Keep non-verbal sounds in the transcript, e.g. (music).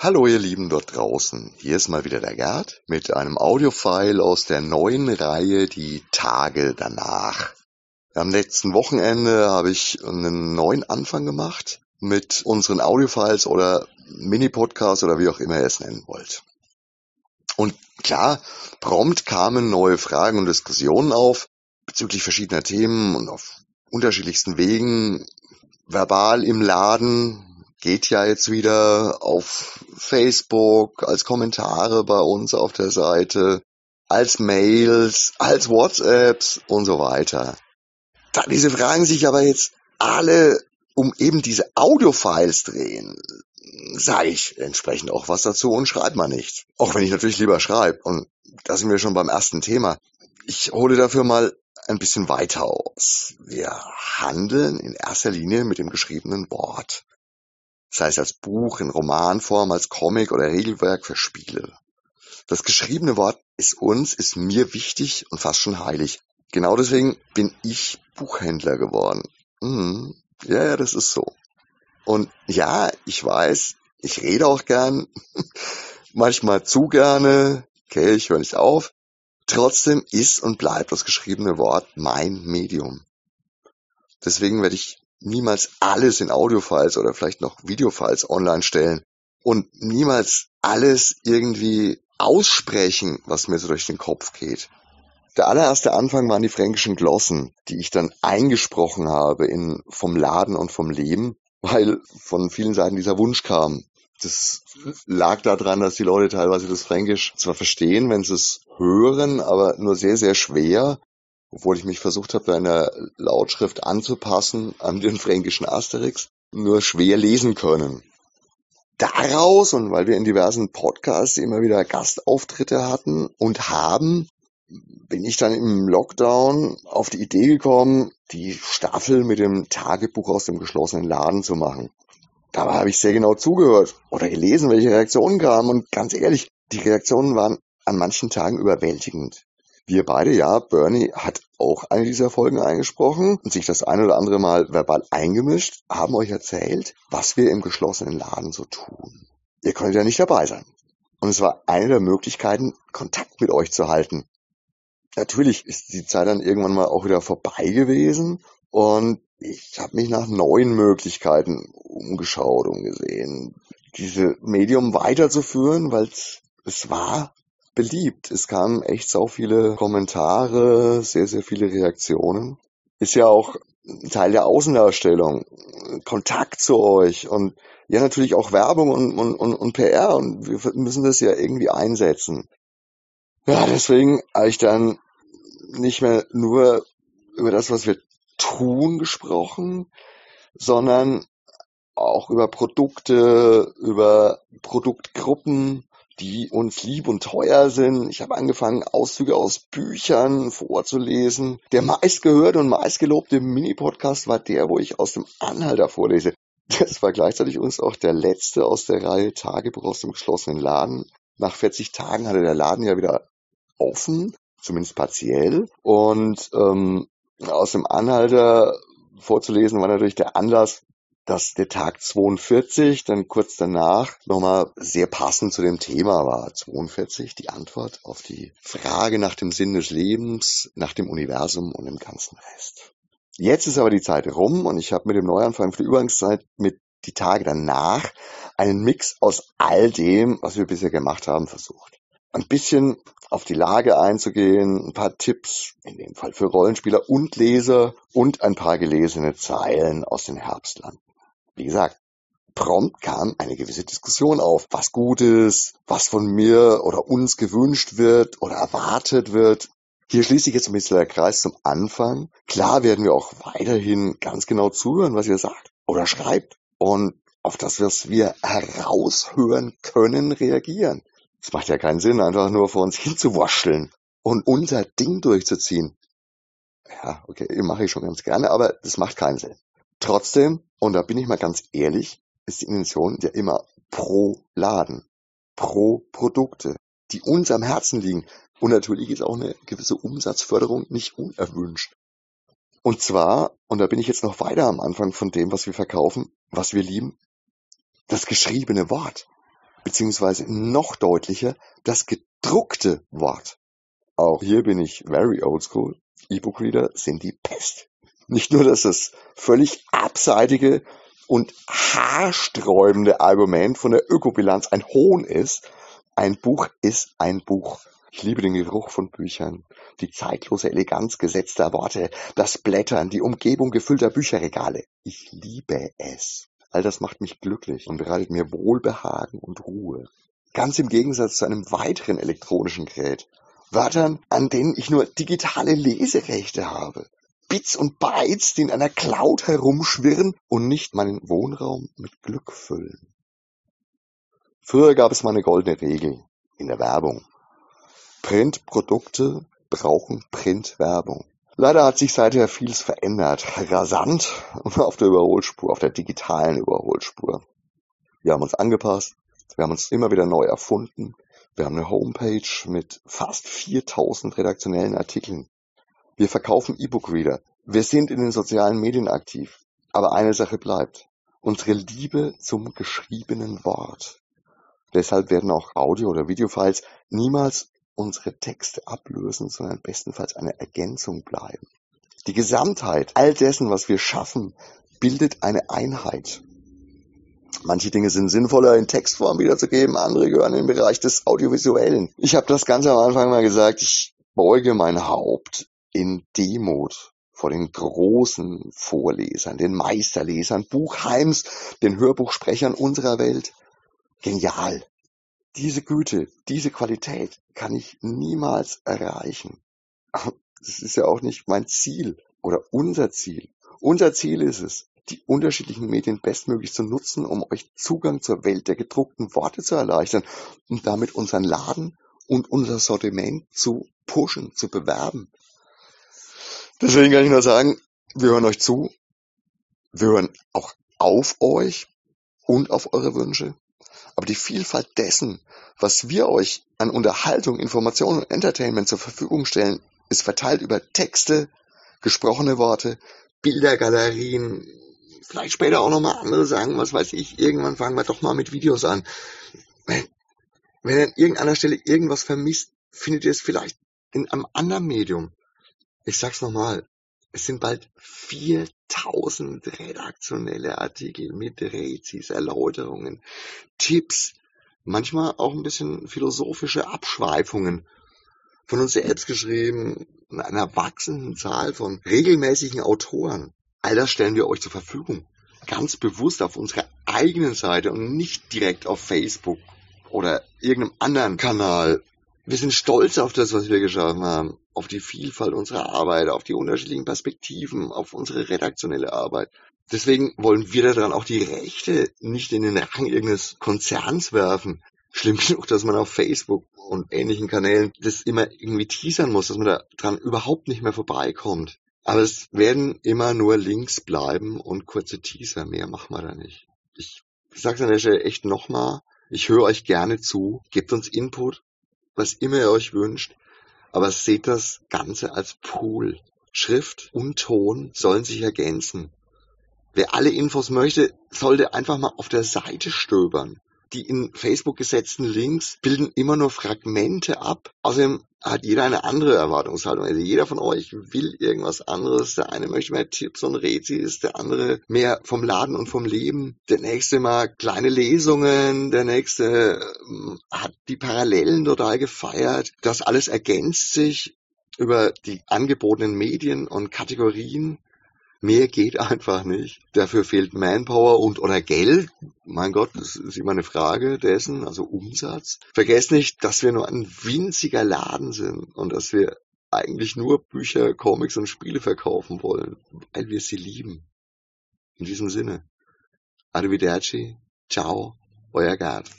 Hallo ihr Lieben dort draußen, hier ist mal wieder der Gerd mit einem Audiofile aus der neuen Reihe Die Tage danach. Am letzten Wochenende habe ich einen neuen Anfang gemacht mit unseren Audiofiles oder Mini-Podcasts oder wie auch immer ihr es nennen wollt. Und klar, prompt kamen neue Fragen und Diskussionen auf bezüglich verschiedener Themen und auf unterschiedlichsten Wegen, verbal im Laden, geht ja jetzt wieder auf Facebook, als Kommentare bei uns auf der Seite, als Mails, als WhatsApps und so weiter. Da diese Fragen sich aber jetzt alle um eben diese Audiofiles drehen, sage ich entsprechend auch was dazu und schreibe mal nicht. Auch wenn ich natürlich lieber schreibe. Und da sind wir schon beim ersten Thema. Ich hole dafür mal ein bisschen weiter aus. Wir handeln in erster Linie mit dem geschriebenen Wort sei es als Buch, in Romanform, als Comic oder Regelwerk für Spiele. Das geschriebene Wort ist uns, ist mir wichtig und fast schon heilig. Genau deswegen bin ich Buchhändler geworden. Mhm. Ja, ja, das ist so. Und ja, ich weiß, ich rede auch gern, (laughs) manchmal zu gerne, okay, ich höre nicht auf. Trotzdem ist und bleibt das geschriebene Wort mein Medium. Deswegen werde ich niemals alles in Audiofiles oder vielleicht noch Videofiles online stellen und niemals alles irgendwie aussprechen, was mir so durch den Kopf geht. Der allererste Anfang waren die fränkischen Glossen, die ich dann eingesprochen habe in vom Laden und vom Leben, weil von vielen Seiten dieser Wunsch kam. Das lag daran, dass die Leute teilweise das Fränkisch zwar verstehen, wenn sie es hören, aber nur sehr, sehr schwer obwohl ich mich versucht habe, in der Lautschrift anzupassen an den fränkischen Asterix, nur schwer lesen können. Daraus, und weil wir in diversen Podcasts immer wieder Gastauftritte hatten und haben, bin ich dann im Lockdown auf die Idee gekommen, die Staffel mit dem Tagebuch aus dem geschlossenen Laden zu machen. Dabei habe ich sehr genau zugehört oder gelesen, welche Reaktionen kamen und ganz ehrlich, die Reaktionen waren an manchen Tagen überwältigend. Wir beide, ja, Bernie hat auch eine dieser Folgen eingesprochen und sich das ein oder andere Mal verbal eingemischt, haben euch erzählt, was wir im geschlossenen Laden so tun. Ihr könnt ja nicht dabei sein. Und es war eine der Möglichkeiten, Kontakt mit euch zu halten. Natürlich ist die Zeit dann irgendwann mal auch wieder vorbei gewesen und ich habe mich nach neuen Möglichkeiten umgeschaut, umgesehen, diese Medium weiterzuführen, weil es war beliebt. Es kamen echt so viele Kommentare, sehr, sehr viele Reaktionen. Ist ja auch Teil der Außendarstellung. Kontakt zu euch und ja natürlich auch Werbung und, und, und, und PR und wir müssen das ja irgendwie einsetzen. Ja, deswegen habe ich dann nicht mehr nur über das, was wir tun, gesprochen, sondern auch über Produkte, über Produktgruppen, die uns lieb und teuer sind. Ich habe angefangen, Auszüge aus Büchern vorzulesen. Der meistgehörte und meistgelobte Mini-Podcast war der, wo ich aus dem Anhalter vorlese. Das war gleichzeitig uns auch der letzte aus der Reihe Tagebuch aus dem geschlossenen Laden. Nach 40 Tagen hatte der Laden ja wieder offen, zumindest partiell. Und ähm, aus dem Anhalter vorzulesen war natürlich der Anlass, dass der Tag 42 dann kurz danach nochmal sehr passend zu dem Thema war. 42, die Antwort auf die Frage nach dem Sinn des Lebens, nach dem Universum und dem ganzen Rest. Jetzt ist aber die Zeit rum und ich habe mit dem Neuanfang für die Übergangszeit mit die Tage danach einen Mix aus all dem, was wir bisher gemacht haben, versucht. Ein bisschen auf die Lage einzugehen, ein paar Tipps, in dem Fall für Rollenspieler und Leser und ein paar gelesene Zeilen aus den Herbstlanden. Wie gesagt, prompt kam eine gewisse Diskussion auf, was gut ist, was von mir oder uns gewünscht wird oder erwartet wird. Hier schließt sich jetzt ein bisschen der Kreis zum Anfang. Klar werden wir auch weiterhin ganz genau zuhören, was ihr sagt oder schreibt und auf das, was wir heraushören können, reagieren. Es macht ja keinen Sinn, einfach nur vor uns hinzuwascheln und unser Ding durchzuziehen. Ja, okay, mache ich schon ganz gerne, aber das macht keinen Sinn. Trotzdem, und da bin ich mal ganz ehrlich, ist die Intention ja immer pro Laden, pro Produkte, die uns am Herzen liegen. Und natürlich ist auch eine gewisse Umsatzförderung nicht unerwünscht. Und zwar, und da bin ich jetzt noch weiter am Anfang von dem, was wir verkaufen, was wir lieben, das geschriebene Wort. beziehungsweise noch deutlicher das gedruckte Wort. Auch hier bin ich very old school. E-Book-Reader sind die Pest. Nicht nur, dass das völlig abseitige und haarsträubende Argument von der Ökobilanz ein Hohn ist, ein Buch ist ein Buch. Ich liebe den Geruch von Büchern, die zeitlose Eleganz gesetzter Worte, das Blättern, die Umgebung gefüllter Bücherregale. Ich liebe es. All das macht mich glücklich und bereitet mir Wohlbehagen und Ruhe. Ganz im Gegensatz zu einem weiteren elektronischen Gerät. Wörtern, an denen ich nur digitale Leserechte habe. Bits und Bytes, die in einer Cloud herumschwirren und nicht meinen Wohnraum mit Glück füllen. Früher gab es mal eine goldene Regel in der Werbung. Printprodukte brauchen Printwerbung. Leider hat sich seither vieles verändert. Rasant auf der Überholspur, auf der digitalen Überholspur. Wir haben uns angepasst. Wir haben uns immer wieder neu erfunden. Wir haben eine Homepage mit fast 4000 redaktionellen Artikeln. Wir verkaufen E-Book-Reader. Wir sind in den sozialen Medien aktiv. Aber eine Sache bleibt. Unsere Liebe zum geschriebenen Wort. Deshalb werden auch Audio- oder Videofiles niemals unsere Texte ablösen, sondern bestenfalls eine Ergänzung bleiben. Die Gesamtheit all dessen, was wir schaffen, bildet eine Einheit. Manche Dinge sind sinnvoller in Textform wiederzugeben, andere gehören in den Bereich des Audiovisuellen. Ich habe das Ganze am Anfang mal gesagt, ich beuge mein Haupt in Demut vor den großen Vorlesern, den Meisterlesern, Buchheims, den Hörbuchsprechern unserer Welt. Genial, diese Güte, diese Qualität kann ich niemals erreichen. Das ist ja auch nicht mein Ziel oder unser Ziel. Unser Ziel ist es, die unterschiedlichen Medien bestmöglich zu nutzen, um euch Zugang zur Welt der gedruckten Worte zu erleichtern und damit unseren Laden und unser Sortiment zu pushen, zu bewerben. Deswegen kann ich nur sagen, wir hören euch zu, wir hören auch auf euch und auf eure Wünsche. Aber die Vielfalt dessen, was wir euch an Unterhaltung, Information und Entertainment zur Verfügung stellen, ist verteilt über Texte, gesprochene Worte, Bildergalerien, vielleicht später auch nochmal andere sagen, was weiß ich, irgendwann fangen wir doch mal mit Videos an. Wenn, wenn ihr an irgendeiner Stelle irgendwas vermisst, findet ihr es vielleicht in einem anderen Medium. Ich sag's nochmal, es sind bald 4000 redaktionelle Artikel mit Rezis, Erläuterungen, Tipps, manchmal auch ein bisschen philosophische Abschweifungen von uns selbst geschrieben, einer wachsenden Zahl von regelmäßigen Autoren. All das stellen wir euch zur Verfügung. Ganz bewusst auf unserer eigenen Seite und nicht direkt auf Facebook oder irgendeinem anderen Kanal. Wir sind stolz auf das, was wir geschaffen haben auf die Vielfalt unserer Arbeit, auf die unterschiedlichen Perspektiven, auf unsere redaktionelle Arbeit. Deswegen wollen wir daran auch die Rechte nicht in den Rang irgendeines Konzerns werfen. Schlimm (laughs) genug, dass man auf Facebook und ähnlichen Kanälen das immer irgendwie teasern muss, dass man da dran überhaupt nicht mehr vorbeikommt. Aber es werden immer nur Links bleiben und kurze Teaser. Mehr machen wir da nicht. Ich sag's an der Stelle echt nochmal. Ich höre euch gerne zu. Gebt uns Input, was immer ihr euch wünscht. Aber seht das Ganze als Pool. Schrift und Ton sollen sich ergänzen. Wer alle Infos möchte, sollte einfach mal auf der Seite stöbern die in Facebook gesetzten Links bilden immer nur Fragmente ab. Außerdem hat jeder eine andere Erwartungshaltung. Also jeder von euch will irgendwas anderes. Der eine möchte mehr Tipps und Rätsels, der andere mehr vom Laden und vom Leben. Der nächste mal kleine Lesungen, der nächste ähm, hat die Parallelen total gefeiert. Das alles ergänzt sich über die angebotenen Medien und Kategorien. Mehr geht einfach nicht. Dafür fehlt Manpower und oder Geld. Mein Gott, das ist immer eine Frage dessen, also Umsatz. Vergesst nicht, dass wir nur ein winziger Laden sind und dass wir eigentlich nur Bücher, Comics und Spiele verkaufen wollen, weil wir sie lieben. In diesem Sinne. Arrivederci. Ciao. Euer Gerd.